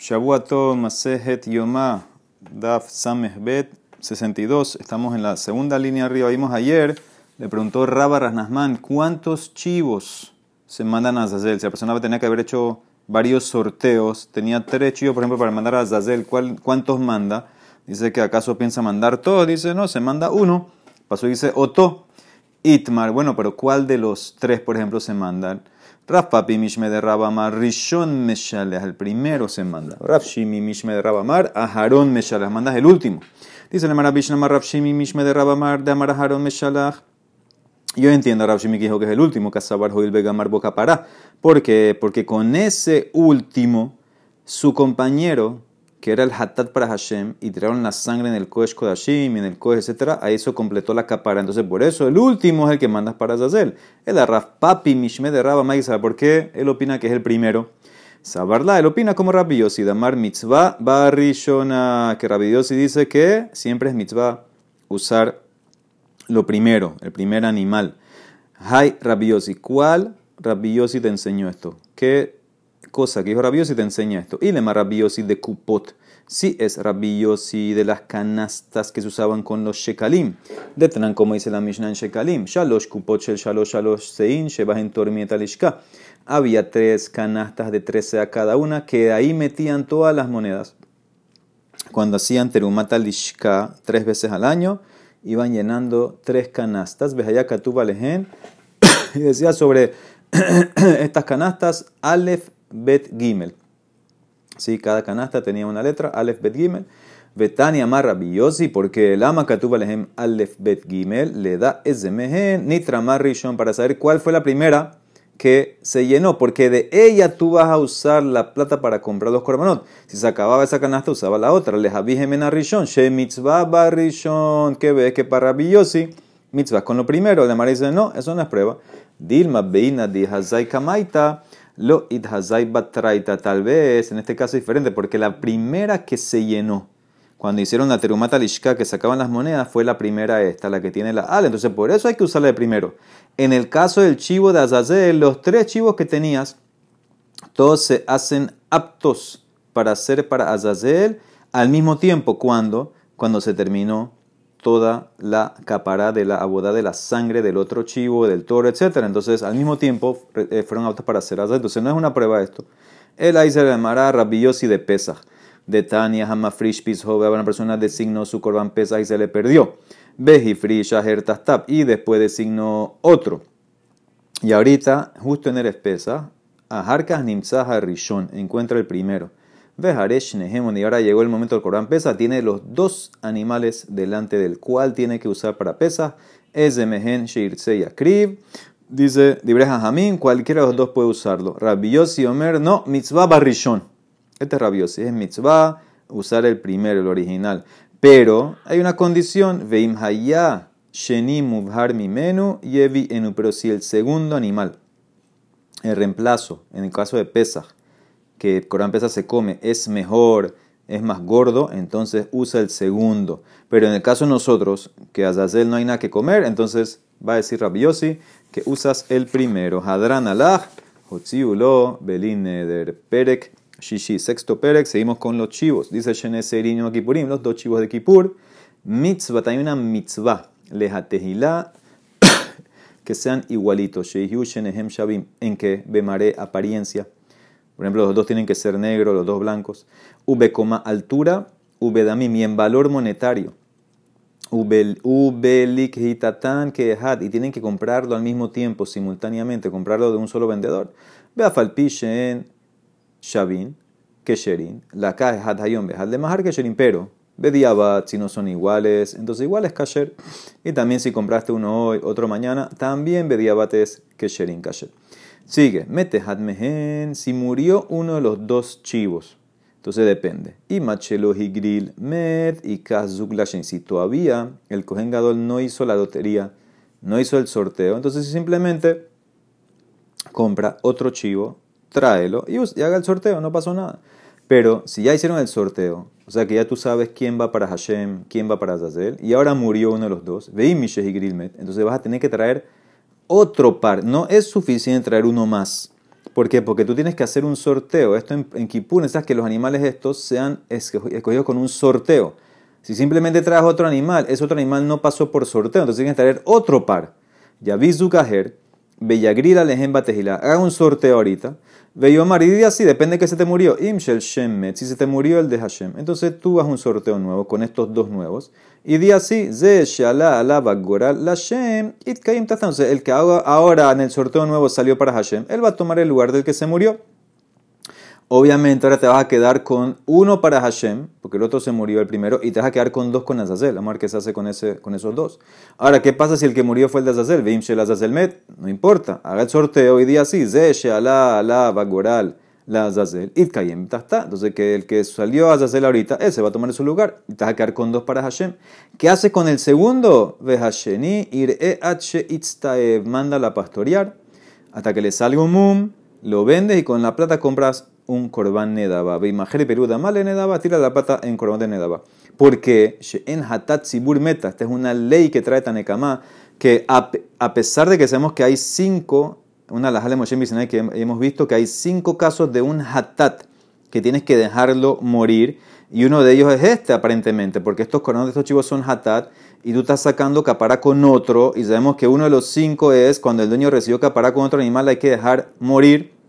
Shabuato Masehet Yomá, Daf Samehbet 62. Estamos en la segunda línea arriba. Vimos ayer, le preguntó Rabba Rasnasman, ¿cuántos chivos se mandan a Azazel? Si la persona tenía que haber hecho varios sorteos, tenía tres chivos, por ejemplo, para mandar a Azazel, ¿cuántos manda? Dice que acaso piensa mandar todos. Dice, no, se manda uno. Pasó y dice, Oto, Itmar. Bueno, pero ¿cuál de los tres, por ejemplo, se mandan? Raf Papi Mishme de Rabamar, Rishon Meshaleh, el primero se manda. Raf Shimi Mishme de Rabamar, Aharon Meshaleh, mandas el último. Dice el Marabishnamar Raf Shimi Mishme de Rabamar, de Amar Aharon Meshaleh. Yo entiendo a que dijo que es el último, Kasabar Joil Begamar Boca para. ¿Por qué? Porque con ese último, su compañero que era el Hatat para Hashem, y tiraron la sangre en el Kodesh Kodashim, en el Kodesh, etc., a eso completó la capara. Entonces, por eso, el último es el que mandas para Zazel. El Arraf Papi Mishme de Rabba ¿sabe por qué? Él opina que es el primero. Sabarla, él opina como Rabbi Yossi, Damar Mitzvah Barishona, que Rabbi Yossi dice que siempre es mitzvah usar lo primero, el primer animal. Hay Rabbi Yossi, ¿cuál Rabbi Yossi te enseñó esto? ¿Qué cosa que dijo Rabiosi te enseña esto. Y le Rabiosi de Kupot. Sí es Rabiosi de las canastas que se usaban con los Shekalim. De Tran, como dice la Mishnah en Shekalim. Shalosh Kupot Shel Shalosh Shalosh Sein Shebah en Tormieta Lishka. Había tres canastas de 13 a cada una que ahí metían todas las monedas. Cuando hacían Terumata Lishka tres veces al año, iban llenando tres canastas. Ves Katuba Lehen. Y decía sobre estas canastas, Aleph Bet Gimel. Sí, cada canasta tenía una letra, Aleph Bet Gimel. Betania Marra porque el ama Katuba Lehem Aleph Bet Gimel le da Ezemehen Nitra Marrishon para saber cuál fue la primera que se llenó, porque de ella tú vas a usar la plata para comprar los korbanot. Si se acababa esa canasta, usaba la otra. Le Javijemen Rishon, She Mitzvah Barishon, que ves que para Biyosi, mitzvah con lo primero. Le dice, no, eso no es prueba. Dilma Beina di Hazai Kamaita. Lo idhazai batraita, tal vez en este caso es diferente, porque la primera que se llenó cuando hicieron la terumata lishka que sacaban las monedas fue la primera esta, la que tiene la al. Entonces por eso hay que usarla de primero. En el caso del chivo de Azazel, los tres chivos que tenías, todos se hacen aptos para hacer para Azazel al mismo tiempo cuando, cuando se terminó toda la capará de la abodá de la sangre del otro chivo, del toro, etc. Entonces, al mismo tiempo, eh, fueron aptos para hacer. Entonces, no es una prueba esto. El ahí se llamará Rabiosi de Pesach. De Tania, Hama Frish una persona designó su corban Pesach y se le perdió. Beji Frish Tap. Y después designó otro. Y ahorita, justo en el Pesach, Aharkas Nimzaha Rishon, encuentra el primero. Y ahora llegó el momento del Corán Pesa, tiene los dos animales delante del cual tiene que usar para Pesa, es de Mehen Akriv, dice Dibreja Jamín, cualquiera de los dos puede usarlo. Rabiosi Omer, no, mitzvah barrishon. Este es Rabiosi, es mitzvah usar el primero, el original. Pero hay una condición, Veim Haya Sheni Mubhar Mimenu Yevi Enu, pero si el segundo animal, el reemplazo, en el caso de Pesach, que Corán Pesa se come es mejor, es más gordo, entonces usa el segundo. Pero en el caso de nosotros, que Azazel no hay nada que comer, entonces va a decir Rabiosi que usas el primero. Hadran alach, Hotziulo, Belineder, Perek, Shishi, sexto Perek. Seguimos con los chivos. Dice Sheneseriño Kipurim, los dos chivos de Kipur. Mitzvah, hay una mitzvah, lejatehilá, que sean igualitos. Shehiu Shenehem Shabim, en que Bemare apariencia por ejemplo, los dos tienen que ser negros, los dos blancos. V, altura, V damim, y en valor monetario. V hitatan que y tienen que comprarlo al mismo tiempo, simultáneamente, comprarlo de un solo vendedor. Ve a falpishen shavin, kesherin, la ka hat hayon behal de mahar kesherin, pero ve diabat si no son iguales, entonces igual es kasher. Y también si compraste uno hoy, otro mañana, también ve diabat es kesherin kasher. Sigue, mete hadmehen, si murió uno de los dos chivos. Entonces depende. Y machelo grill met y kazuglashen. Si todavía el Kohen Gadol no hizo la lotería, no hizo el sorteo, entonces simplemente compra otro chivo, tráelo y, haga el sorteo, no pasó nada. Pero si ya hicieron el sorteo, o sea que ya tú sabes quién va para Hashem, quién va para Azazel, y ahora murió uno de los dos, veí y entonces vas a tener que traer otro par. No es suficiente traer uno más ¿Por qué? Porque tú tienes que hacer un sorteo. Esto en, en Kippur necesitas que los animales estos sean escogidos con un sorteo. Si simplemente traes otro animal, ese otro animal no pasó por sorteo, entonces tienes que traer otro par. Ya vi Zukaher, Bellagrila lejen batejila. Haga un sorteo ahorita. Veyomar, y así, depende de que se te murió. Imshel Shemet, si se te murió el de Hashem. Entonces tú haz un sorteo nuevo con estos dos nuevos. Y di así, Ze Shala Alaba Goral Lashem Itkaim Entonces el que ahora en el sorteo nuevo salió para Hashem, él va a tomar el lugar del que se murió. Obviamente ahora te vas a quedar con uno para Hashem, porque el otro se murió el primero, y te vas a quedar con dos con Azazel. Vamos a ver qué se hace con, esos dos. Ahora, ¿qué pasa si el que murió fue el de Azazel? Vim Shel Azazel Met. No importa. Haga el sorteo y día así. Ze Sheala Ala Bagoral la Azazel. Itkayem está. Entonces, que el que salió a Azazel ahorita, ese va a tomar su lugar. Y te vas a quedar con dos para Hashem. ¿Qué hace con el segundo? Ve Hasheni ir e h Manda la pastorear hasta que le salga un mum, lo vendes y con la plata compras un corbán nedaba. Veimajere peruda male nedaba, tira la pata en corbán de nedaba. Porque en hatat sibur meta, esta es una ley que trae Tanekama, que a, pesar de que sabemos que hay cinco, una de las que hemos visto que hay cinco casos de un hatat que tienes que dejarlo morir, y uno de ellos es este aparentemente, porque estos corbanos de estos chivos son hatat, y tú estás sacando capara con otro, y sabemos que uno de los cinco es cuando el dueño recibió capara con otro animal, hay que dejar morir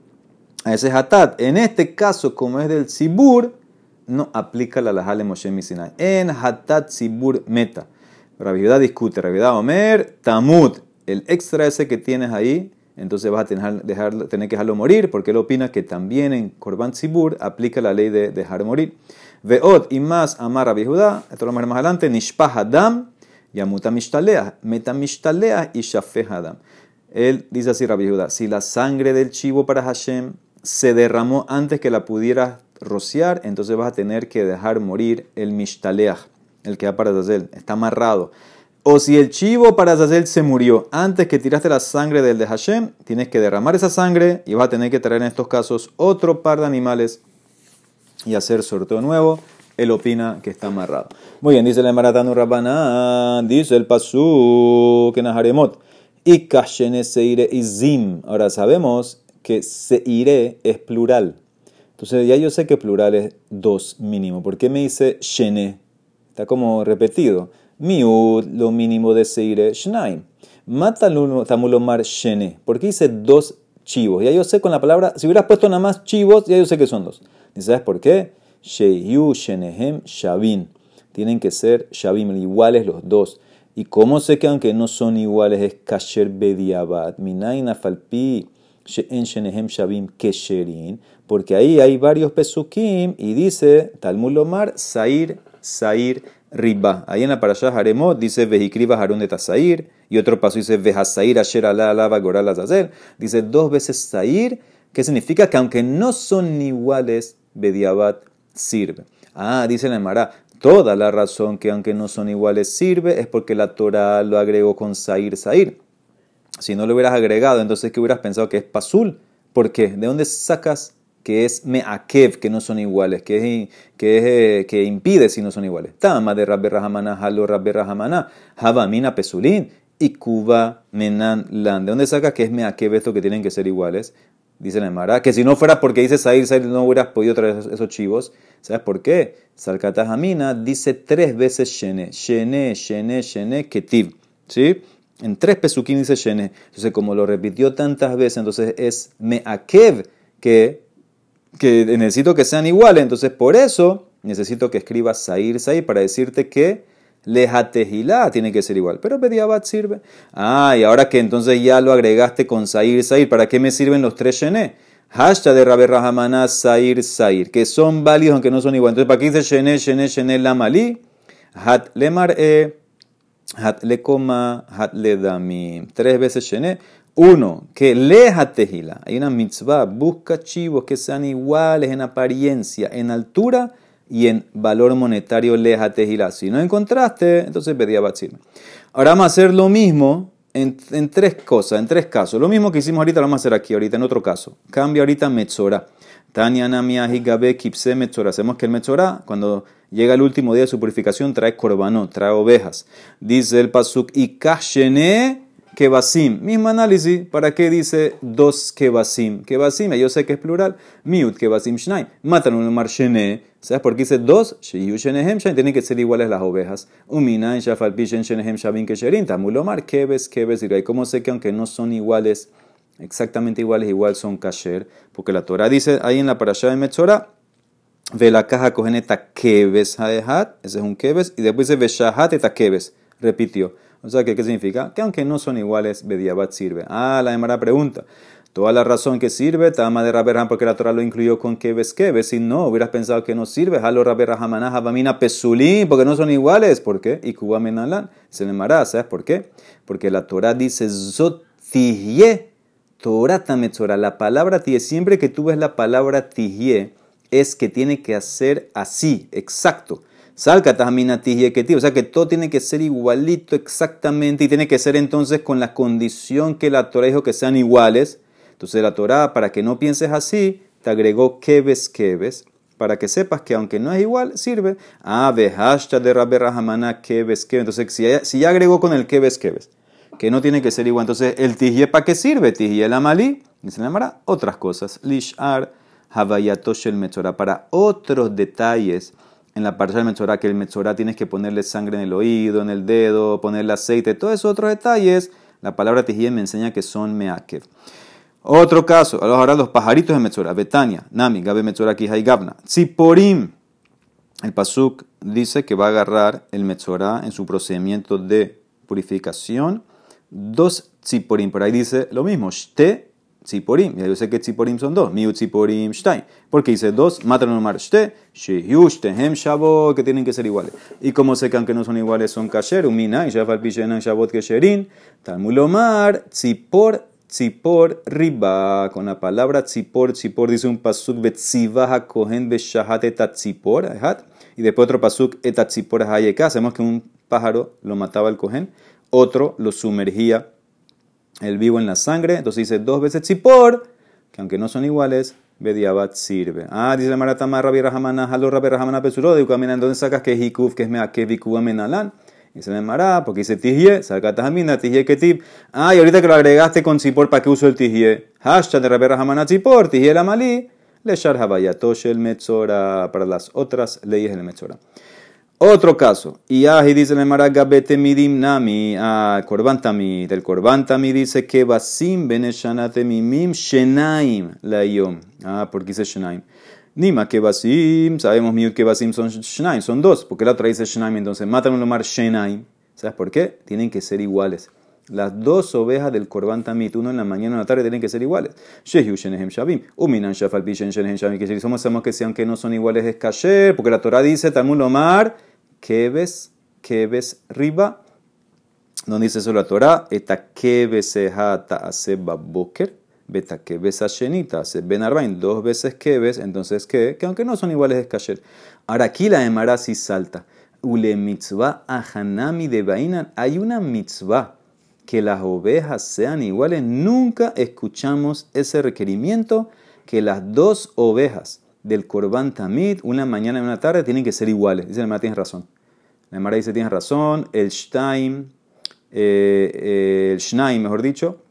a ese hatat. En este caso, como es del sibur, no aplica la lajale Moshe Misinai. En hatat sibur meta. Rabiudad discute, Rabiudad Omer, tamud, el extra ese que tienes ahí, entonces vas a tener, que dejarlo morir, porque él opina que también en Korban Sibur aplica la ley de dejar morir. Veot y más amar a esto lo más adelante, Nishpah Adam, Yamuta Mishtalea, Meta Mishtalea y Shafeh Adam. Él dice así, Rabbi si la sangre del chivo para Hashem se derramó antes que la pudieras rociar, entonces vas a tener que dejar morir el mishtaleach, el que va para Zazel, está amarrado. O si el chivo para Zazel se murió antes que tiraste la sangre del de Hashem, tienes que derramar esa sangre y vas a tener que traer en estos casos otro par de animales y hacer sorteo nuevo. Él opina que está amarrado. Muy bien, dice el Maratanu Rabbaná, dice el Pasú que Naharemot. Y Seire Izim. Ahora sabemos que se iré es plural. Entonces ya yo sé que plural es dos mínimo. ¿Por qué me dice shene? Está como repetido. Miud, lo mínimo de seire, shnaim. Mata tamulomar shene. ¿Por qué dice dos chivos? Ya yo sé con la palabra, si hubieras puesto nada más chivos, ya yo sé que son dos. ¿Y sabes por qué? Sheyu, shenehem, shavin. Tienen que ser shavim, iguales los dos. ¿Y cómo sé que aunque no son iguales es kasher bediabat? Minaina falpi porque ahí hay varios pesukim y dice Talmud Lomar Sair, Sair, Riba. Ahí en la parasha Haremot dice Vejikriba Harun de Tasair y otro paso dice Vejasair Asher Alá Alaba Goral Azazel. Dice dos veces Sair, que significa que aunque no son iguales, Bediabat sirve. Ah, dice la Emara, toda la razón que aunque no son iguales sirve es porque la Torah lo agregó con Sair, Sair. Si no lo hubieras agregado, entonces ¿qué hubieras pensado que es pasul? ¿Por qué? ¿De dónde sacas que es meakev, que no son iguales, que, es, que, es, eh, que impide si no son iguales? Tama de Rabbi Rahamana, halo Rabbi Rahamana, Havamina Pesulin y Kuba Menan Lan. ¿De dónde sacas que es meakev esto que tienen que ser iguales? Dice la Emara, que si no fuera porque dice Sair, Sair no hubieras podido traer esos, chivos. ¿Sabes por qué? Salkatajamina dice tres veces Shene, Shene, Shene, Shene, Ketiv. ¿Sí? En tres pesukim dice Shene. Entonces, como lo repitió tantas veces, entonces es meakev que, que necesito que sean iguales. Entonces, por eso necesito que escribas Sair Sair para decirte que Lejatejilá tiene que ser igual. Pero Bediabat sirve. Ah, y ahora que entonces ya lo agregaste con Sair Sair, ¿para qué me sirven los tres Shene? Hashtag de Rabbe Rahamana Sair Sair, que son válidos aunque no son iguales. Entonces, ¿para qué dice Shene, Shene, Shene, Lamali? Hat Lemar E. Hat le coma, hat le damim. Tres veces shené. Uno, que leja tejila. Hay una mitzvah, busca chivos que sean iguales en apariencia, en altura y en valor monetario leja tejila. Si no encontraste, entonces pedía batzil. Ahora vamos a hacer lo mismo en, en, tres cosas, en tres casos. Lo mismo que hicimos ahorita lo vamos a hacer aquí, ahorita en otro caso. Cambia ahorita metzora. Namiahi Gabe Kipse Metzora. Hacemos que el Metzora, cuando llega el último día de su purificación, trae corbanot, trae ovejas. Dice el Pasuk, y Kashene kebasim. Mismo análisis, ¿para qué dice dos kebasim? Kebasim, yo sé que es plural. Miut kebasim shnaim. Matan un marshene. ¿Sabes por qué dice dos? Shiyu shenehem. Tienen que ser iguales las ovejas. Umina en shafalpishen shenehem shavin kesherin. Tamulomar kebes kebes y ¿Cómo sé que aunque no son iguales, exactamente iguales, igual son kasher? Porque la Torah dice ahí en la parasha de Metzora, ve la caja cogeneta kebes haehat, ese es un kebes, y después dice veshahat eta kebes. Repitió. O sea, ¿qué, ¿qué significa? Que aunque no son iguales, Bediabat sirve. Ah, la demara pregunta. Toda la razón que sirve, Tama de Rabberham, porque la Torah lo incluyó con Keves Keves. Si no, hubieras pensado que no sirve. Halo Rabberhamanah, Habamina Pesulín, porque no son iguales. ¿Por qué? Y Kuba Menalan. Se le ¿sabes por qué? Porque la Torah dice Zotihye, Torah Tametzora. La palabra tihye, siempre que tú ves la palabra tihye, es que tiene que hacer así, exacto. Salca o sea que todo tiene que ser igualito exactamente y tiene que ser entonces con la condición que la Torah dijo que sean iguales. Entonces la Torah, para que no pienses así, te agregó keves keves, para que sepas que aunque no es igual, sirve. Ah, vehashta de Rabbe Rahamana keves keves. Entonces si ya, si ya agregó con el keves keves, que no tiene que ser igual, entonces el tijie para qué sirve? Tijie el amalí, y se llamará otras cosas. Lishar havayatosh el mechora, para otros detalles en la parcha del Metzorah, que el Metzorah tienes que ponerle sangre en el oído, en el dedo, ponerle aceite, todos esos otros detalles, la palabra tejía me enseña que son meakev. Otro caso, ahora los pajaritos de Metzorah, Betania, Nami, Gabe Metzorah, Kihai Gabna, Tziporim. El Pasuk dice que va a agarrar el Metzorah en su procedimiento de purificación. Dos Tziporim, por ahí dice lo mismo, Shte tziporim. Ya yo sé que tziporim son dos. Miu tziporim shtai. Porque dice dos, matan un shte, shehyu hem shabot, que tienen que ser iguales. Y como sé que aunque no son iguales son kasher, umina, y shafal pishenan shabot kesherin, talmulomar, tzipor, tzipor riba. Con la palabra tzipor, tzipor dice un pasuk betzivaha kohen beshahat etatzipor, y después otro pasuk etatzipor hayeka. Sabemos que un pájaro lo mataba el cohen, otro lo sumergía el vivo en la sangre. Entonces dice dos veces tzipor, que aunque no son iguales, Bediabat sirve. Ah, dice la Maratama Rabbi Rahamana, Halo Rabbi Rahamana Pesuro, de Ukamina, ¿dónde sacas que es Hikuf, que es Mea, que Vikuba Menalan? Dice la Mara, porque dice Tijie, saca Tajamina, Tijie Ketib. Ah, y ahorita que lo agregaste con tzipor, ¿para qué uso el Tijie? Hashtag de Rabbi Rahamana tzipor, Tijie la Malí, le Shar Habayatosh el Metzora, para las otras leyes del Metzora. Otro caso, y ahí dice el Maragabete midim nami, a Korban Tamid. El Korban Tamid dice que basim beneshanate mimim shenaim la yom. Ah, porque dice shenaim. Nima que basim, sabemos miut que basim son shenaim, son dos, porque la otra dice shenaim, entonces matan un mar shenaim. ¿Sabes por qué? Tienen que ser iguales. Las dos ovejas del Korban Tamid, uno en la mañana y en la tarde, tienen que ser iguales. Shehu shenehem shavim, uminan shafal pishen shenehem shavim. Que si somos, sabemos que sean que no son iguales es kasher, porque la Torah dice, Talmud Lomar, Keves, Keves riba. No dice eso la Torah. Eta Keves hata hace baboker. Beta Keves shenita hace ben arbain. Dos veces Keves. Entonces, ¿qué? Que aunque no son iguales es kasher. Ahora aquí la Emara sí salta. Ule mitzvah ahanami de Bainan. Hay una mitzvah que las ovejas sean iguales. Nunca escuchamos ese requerimiento que las dos ovejas del Korban Tamid, una mañana y una tarde, tienen que ser iguales. Dice la Emara, tienes razón. La Emara dice, tienes razón. El Shtaim, eh, eh, el Shnaim, mejor dicho,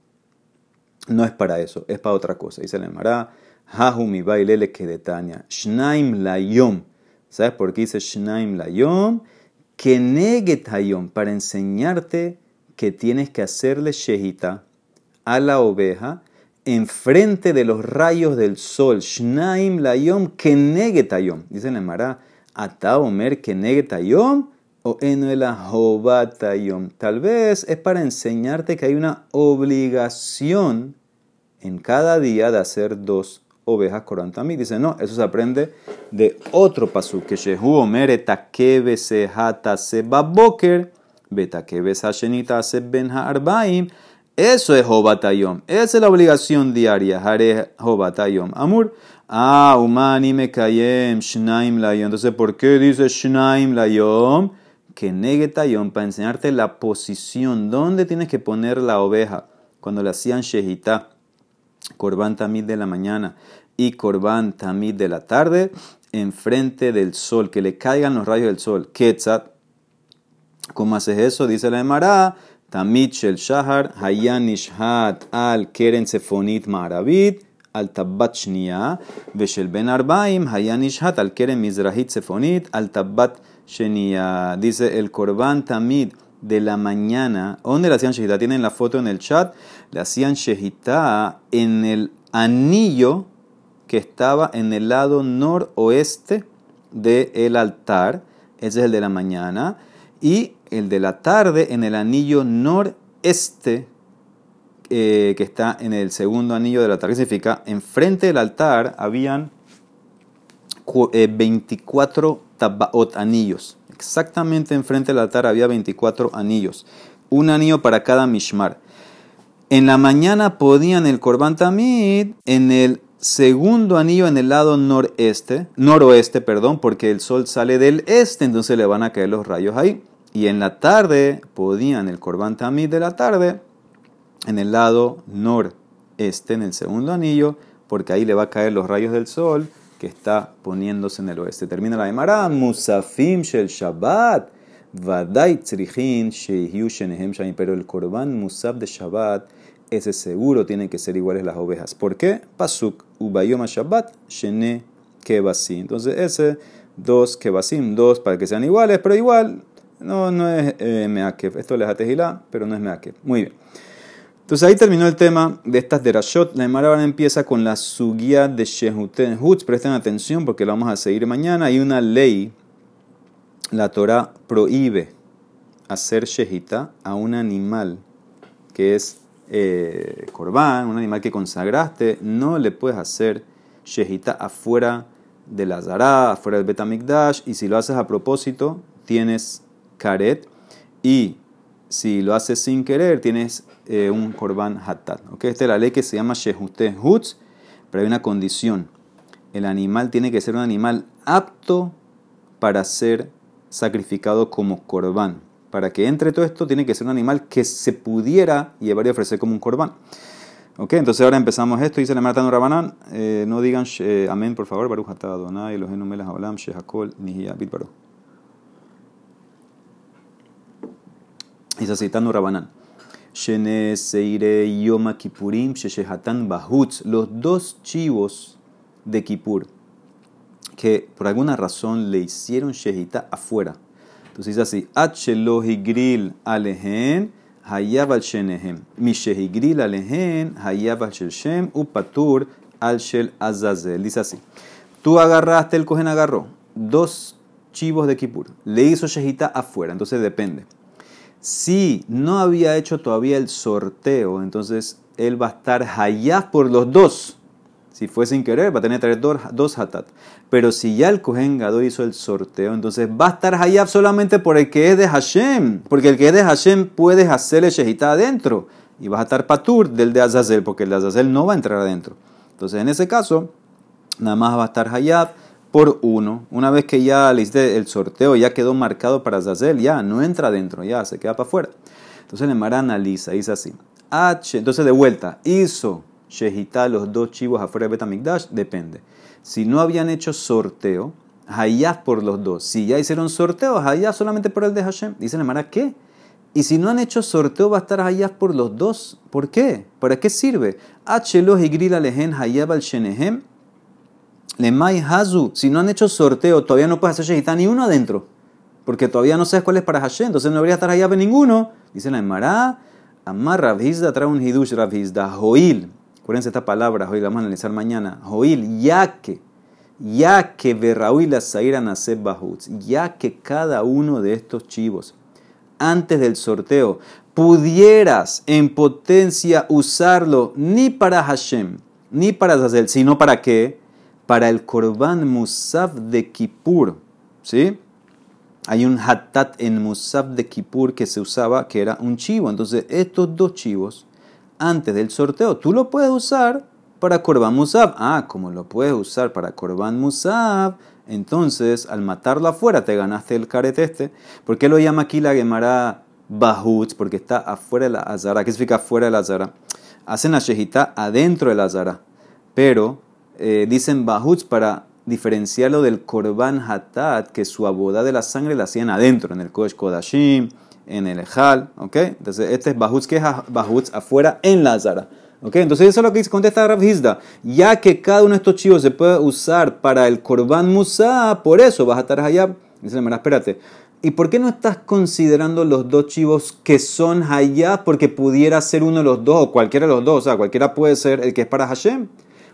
no es para eso, es para otra cosa. Dice la Emara, Hahumi bailele kedetania. Shnaim layom. ¿Sabes por qué dice Shnaim layom? Que negetayom, para enseñarte que tienes que hacerle shehita a la oveja enfrente de los rayos del sol. Shnaim layom kenegetayom. Dice la Mara, ata omer kenegetayom o enuela jobatayom. Tal vez es para enseñarte que hay una obligación en cada día de hacer dos ovejas corantami. Dice, no, eso se aprende de otro pasú, que shehu omer etakebe sehata sebaboker, betakebe sashenita arbaim. Eso es Jobatayom. Esa es la obligación diaria. Hare Jobatayom. Amur. Ah, umani me kayem shnaim layom. Entonces, ¿por qué dice shnaim layom? Que negetayom, para enseñarte la posición, dónde tienes que poner la oveja. Cuando le hacían shehita, korban tamid de la mañana y korban tamid de la tarde, enfrente del sol, que le caigan los rayos del sol. Ketzat, ¿cómo haces eso? Dice la Emara Tamid shel shahar, hayan nishhat al keren sefonit ma'arabit, al tabat shnia, veshel ben arbaim, hayan nishhat al keren mizrahit sefonit, al tabat shenia. Dice el korban tamid de la mañana. ¿Dónde le hacían shehita? Tienen la foto en el chat. Le hacían shehita en el anillo que estaba en el lado noroeste del altar. Ese es el de la mañana. Y el de la tarde en el anillo noreste eh, que está en el segundo anillo del altar. ¿Qué significa? Enfrente del altar habían 24 eh, tabaot anillos. Exactamente enfrente del altar había 24 anillos. Un anillo para cada mishmar. En la mañana podían el korban tamid en el segundo anillo en el lado noreste, noroeste, perdón, porque el sol sale del este, entonces le van a caer los rayos ahí. Y en la tarde podían el korban tamid de la tarde en el lado noreste, en el segundo anillo, porque ahí le va a caer los rayos del sol que está poniéndose en el oeste. Termina la Gemara, Musafim shel Shabbat, Vadai tzrichin shehiu shenehem shayim, pero el korban musaf de Shabbat, ese seguro tiene que ser iguales las ovejas. ¿Por qué? Pasuk, ubayoma Shabbat, shene kebasim. Entonces ese, dos kebasim, dos para que sean iguales, pero igual, no, no es eh, meakev. Esto les atejilá, pero no es meakev. Muy bien. Entonces ahí terminó el tema de estas derashot. La Emara empieza con la sugia de Shehuten Hutz. Presten atención porque lo vamos a seguir mañana. Hay una ley, la Torah prohíbe hacer shehita a un animal que es eh, un animal que consagraste. No le puedes hacer shehita afuera de la Zara, afuera del Betamikdash. Y si lo haces a propósito, tienes karet. Y si lo haces sin querer, tienes eh, un korban hatat. ¿okay? Esta es la ley que se llama Shehute Hutz, pero hay una condición. El animal tiene que ser un animal apto para ser sacrificado como korban. Para que entre todo esto, tiene que ser un animal que se pudiera llevar y ofrecer como un korban. Ok, entonces ahora empezamos esto. Dice la Marta Rabanán. Eh, no digan eh, amén, por favor. Baruch atah Adonai, Eloheinu melech haolam, shehakol, nihiyah, bit baruch. Dice citando Rabanán. Seire Yoma Kipurim Sheshehatan Bahutz, los dos chivos de Kipur, que por alguna razón le hicieron Shehita afuera. Entonces dice así: Achelohi gril alehen, hayab al shenehem. Mi shehigril alehen, hayab al shem, upatur al shel azazel. Dice así: Tú agarraste, el cogen agarró dos chivos de Kipur, le hizo Shehita afuera, entonces depende. Si no había hecho todavía el sorteo, entonces él va a estar hayaf por los dos. Si fue sin querer, va a tener que dos, dos hatat. Pero si ya el Kohen Gadol hizo el sorteo, entonces va a estar hayaf solamente por el que es de Hashem. Porque el que es de Hashem puedes hacerle shehita adentro. Y vas a estar patur del de Azazel, porque el de Azazel no va a entrar adentro. Entonces en ese caso, nada más va a estar hayaf por uno. Una vez que ya el sorteo, ya quedó marcado para Zazel, ya no entra adentro, ya se queda para afuera. Entonces el Emara analiza, dice así. H, entonces de vuelta, hizo Shehita los dos chivos afuera de Betamigdash, depende. Si no habían hecho sorteo, Hayaf por los dos. Si ya hicieron sorteo, Hayaf solamente por el de Hashem. Dice el Emara, ¿qué? Y si no han hecho sorteo, va a estar Hayaf por los dos. ¿Por qué? ¿Para qué sirve? H los y grila lehen Hayab al Shenehem Lemay Hazu, si no han hecho sorteo, todavía no puedes hacer Shehitá ni uno adentro. Porque todavía no sabes cuál es para Hashem, entonces no debería estar allá ninguno. Dice la Emara, Amar Rabhizda trae un Hidush Rabhizda, Joil. Acuérdense esta palabra, hoy la vamos a analizar mañana. Joil, ya que, ya que Berraúil Zaira Naseb Bahutz, ya que cada uno de estos chivos, antes del sorteo, pudieras en potencia usarlo ni para Hashem, ni para Zazel, sino para qué? Para el Korban Musaf de Kippur. ¿Sí? Hay un hatat en Musaf de Kippur que se usaba, que era un chivo. Entonces, estos dos chivos, antes del sorteo, tú lo puedes usar para Korban Musaf. Ah, como lo puedes usar para Korban Musaf, entonces al matarlo afuera te ganaste el caret este. ¿Por qué lo llama aquí la Gemara Bahut? Porque está afuera de la Azara. ¿Qué significa afuera de la Azara? Hacen la Shejita adentro de la Azara. Pero eh, dicen Bahutz para diferenciarlo del Korban Hatat, que su aboda de la sangre la hacían adentro, en el Kodesh Kodashim, en el Ejal, ¿ok? Entonces este es Bahutz, que es Bahutz afuera en la Zara. ¿Ok? Entonces eso es lo que contesta Rav Hizda. Ya que cada uno de estos chivos se puede usar para el Korban Musa, por eso vas a estar allá. Dice la espérate. ¿Y por qué no estás considerando los dos chivos que son Hayab? Porque pudiera ser uno de los dos, o cualquiera de los dos, o sea, cualquiera puede ser el que es para Hashem.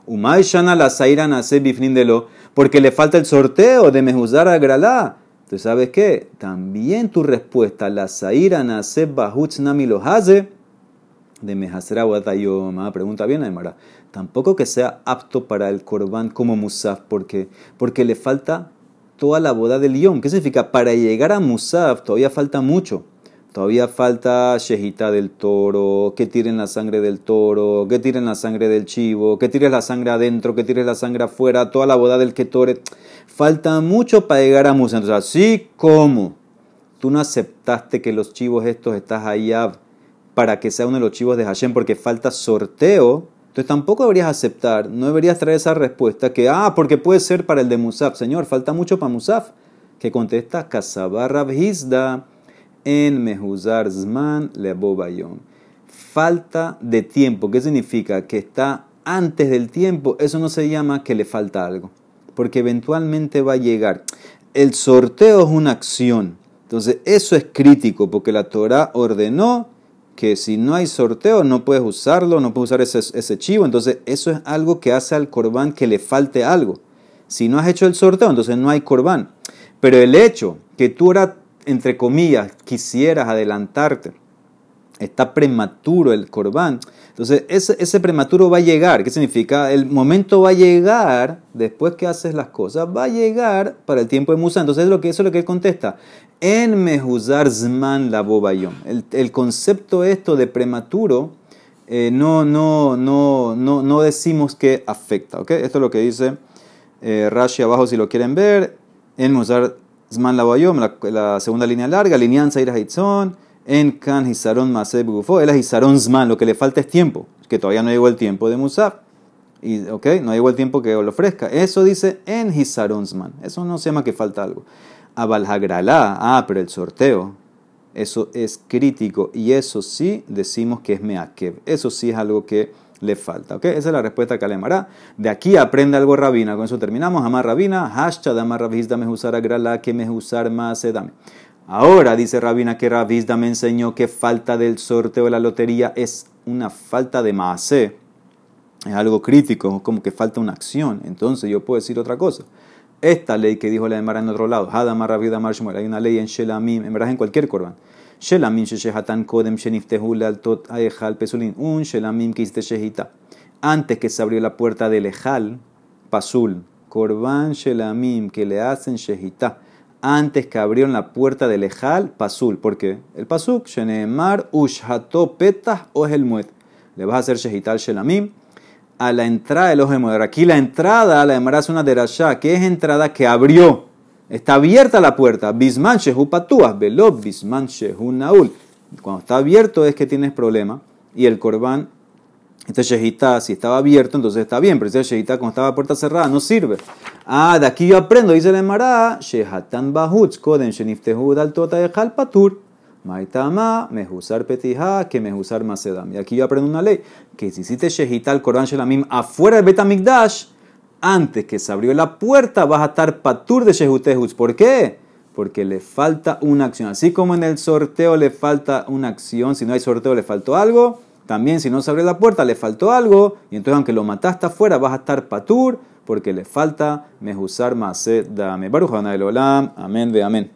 La Nase Bifnindelo, porque le falta el sorteo de Mehuzar a Gralá. Entonces, ¿sabes qué? También tu respuesta, la Zaira Nase Bahutz Nami Lohaze, de Mehazra Wadayoma, pregunta bien, Aymara. Tampoco que sea apto para el Korban como Musaf, porque, porque le falta toda la boda del Yom. ¿Qué significa? Para llegar a Musaf todavía falta mucho. Todavía falta shejita del toro, que tiren la sangre del toro, que tiren la sangre del chivo, que tires la sangre adentro, que tires la sangre afuera, toda la boda del ketore. Falta mucho para llegar a Musaf. Entonces, así como tú no aceptaste que los chivos estos estás allá para que sea uno de los chivos de Hashem porque falta sorteo, entonces tampoco deberías aceptar, no deberías traer esa respuesta que, ah, porque puede ser para el de Musaf. Señor, falta mucho para Musaf. Que contesta, Kasabar Hizda en Mehuzar Zman Lebobayom. Falta de tiempo. ¿Qué significa? Que está antes del tiempo. Eso no se llama que le falta algo. Porque eventualmente va a llegar. El sorteo es una acción. Entonces, eso es crítico porque la Torah ordenó que si no hay sorteo no puedes usarlo, no puedes usar ese, ese chivo. Entonces eso es algo que hace al corbán que le falte algo. Si no has hecho el sorteo, entonces no hay corbán. Pero el hecho que tú ahora, entre comillas, quisieras adelantarte, está prematuro el corbán, entonces ese, ese, prematuro va a llegar. ¿Qué significa? El momento va a llegar, después que haces las cosas, va a llegar para el tiempo de Musa. Entonces es lo que, eso es lo que él contesta. En mehuzar zman la bobayom. El, el, concepto esto de prematuro eh, no, no, no, no, no decimos que afecta. ¿okay? Esto es lo que dice eh, Rashi abajo si lo quieren ver. En mehuzar zman la bobayom, la, segunda línea larga. Lineanza ira En kan hisaron maseb gufo. El hisaron zman. Lo que le falta es tiempo. Que todavía no llegó el tiempo de musaf. Y, okay, no llegó el tiempo que lo ofrezca. Eso dice en hisaron zman. Eso no se llama que falta algo. Abalhagralá, ah, pero el sorteo, eso es crítico y eso sí decimos que es meakev. Eso sí es algo que le falta. ¿okay? Esa es la respuesta que Alemará. De aquí aprende algo rabina. Con eso terminamos. Amar rabina, hashtag amar rabiz dame usar agrala, que me usar más dame. Ahora dice Rabina que Rabizda me enseñó que falta del sorteo de la lotería es una falta de maase. Es algo crítico, como que falta una acción. Entonces yo puedo decir otra cosa. Esta ley que dijo la Emara en otro lado, Hadamar Rabida Marshmuel, hay una ley en Shelamim, en verdad en cualquier Corban. Shelamim Sheshehatan Kodem Sheniftehul Altot Aehal Pesulin, un Shelamim hiciste Shehita. Antes que se abrió la puerta del Ejal, Pasul, Korban Shelamim que le hacen Shehita. Antes que abrieron la puerta del Ejal, Pasul. ¿Por qué? El Pasuk, Shenemar Ushhato Petah o Muet. Le vas a hacer Shehita al Shelamim a la entrada del de Aquí la entrada, la de es una derashá, que es entrada que abrió. Está abierta la puerta. Bisman shehu patúas, velob bisman shehu naul. Cuando está abierto es que tienes problema. Y el corbán, este shehita, si estaba abierto, entonces está bien. Pero el shehita, cuando estaba puerta cerrada, no sirve. Ah, de aquí yo aprendo, dice la Emara, shehatan bahutz, koden sheniftehu dal tota de patur. Maitama, mejusar petija, que mejusar macedam. Y aquí yo aprendo una ley, que si hiciste shehita al Corán Shelamim afuera del Betamigdash, antes que se abrió la puerta, vas a estar patur de shehutehutz. ¿Por qué? Porque le falta una acción. Así como en el sorteo le falta una acción, si no hay sorteo le faltó algo, también si no se abrió la puerta le faltó algo, y entonces aunque lo mataste afuera, vas a estar patur, porque le falta mejusar macedam. Baruch Olam, amén de amén.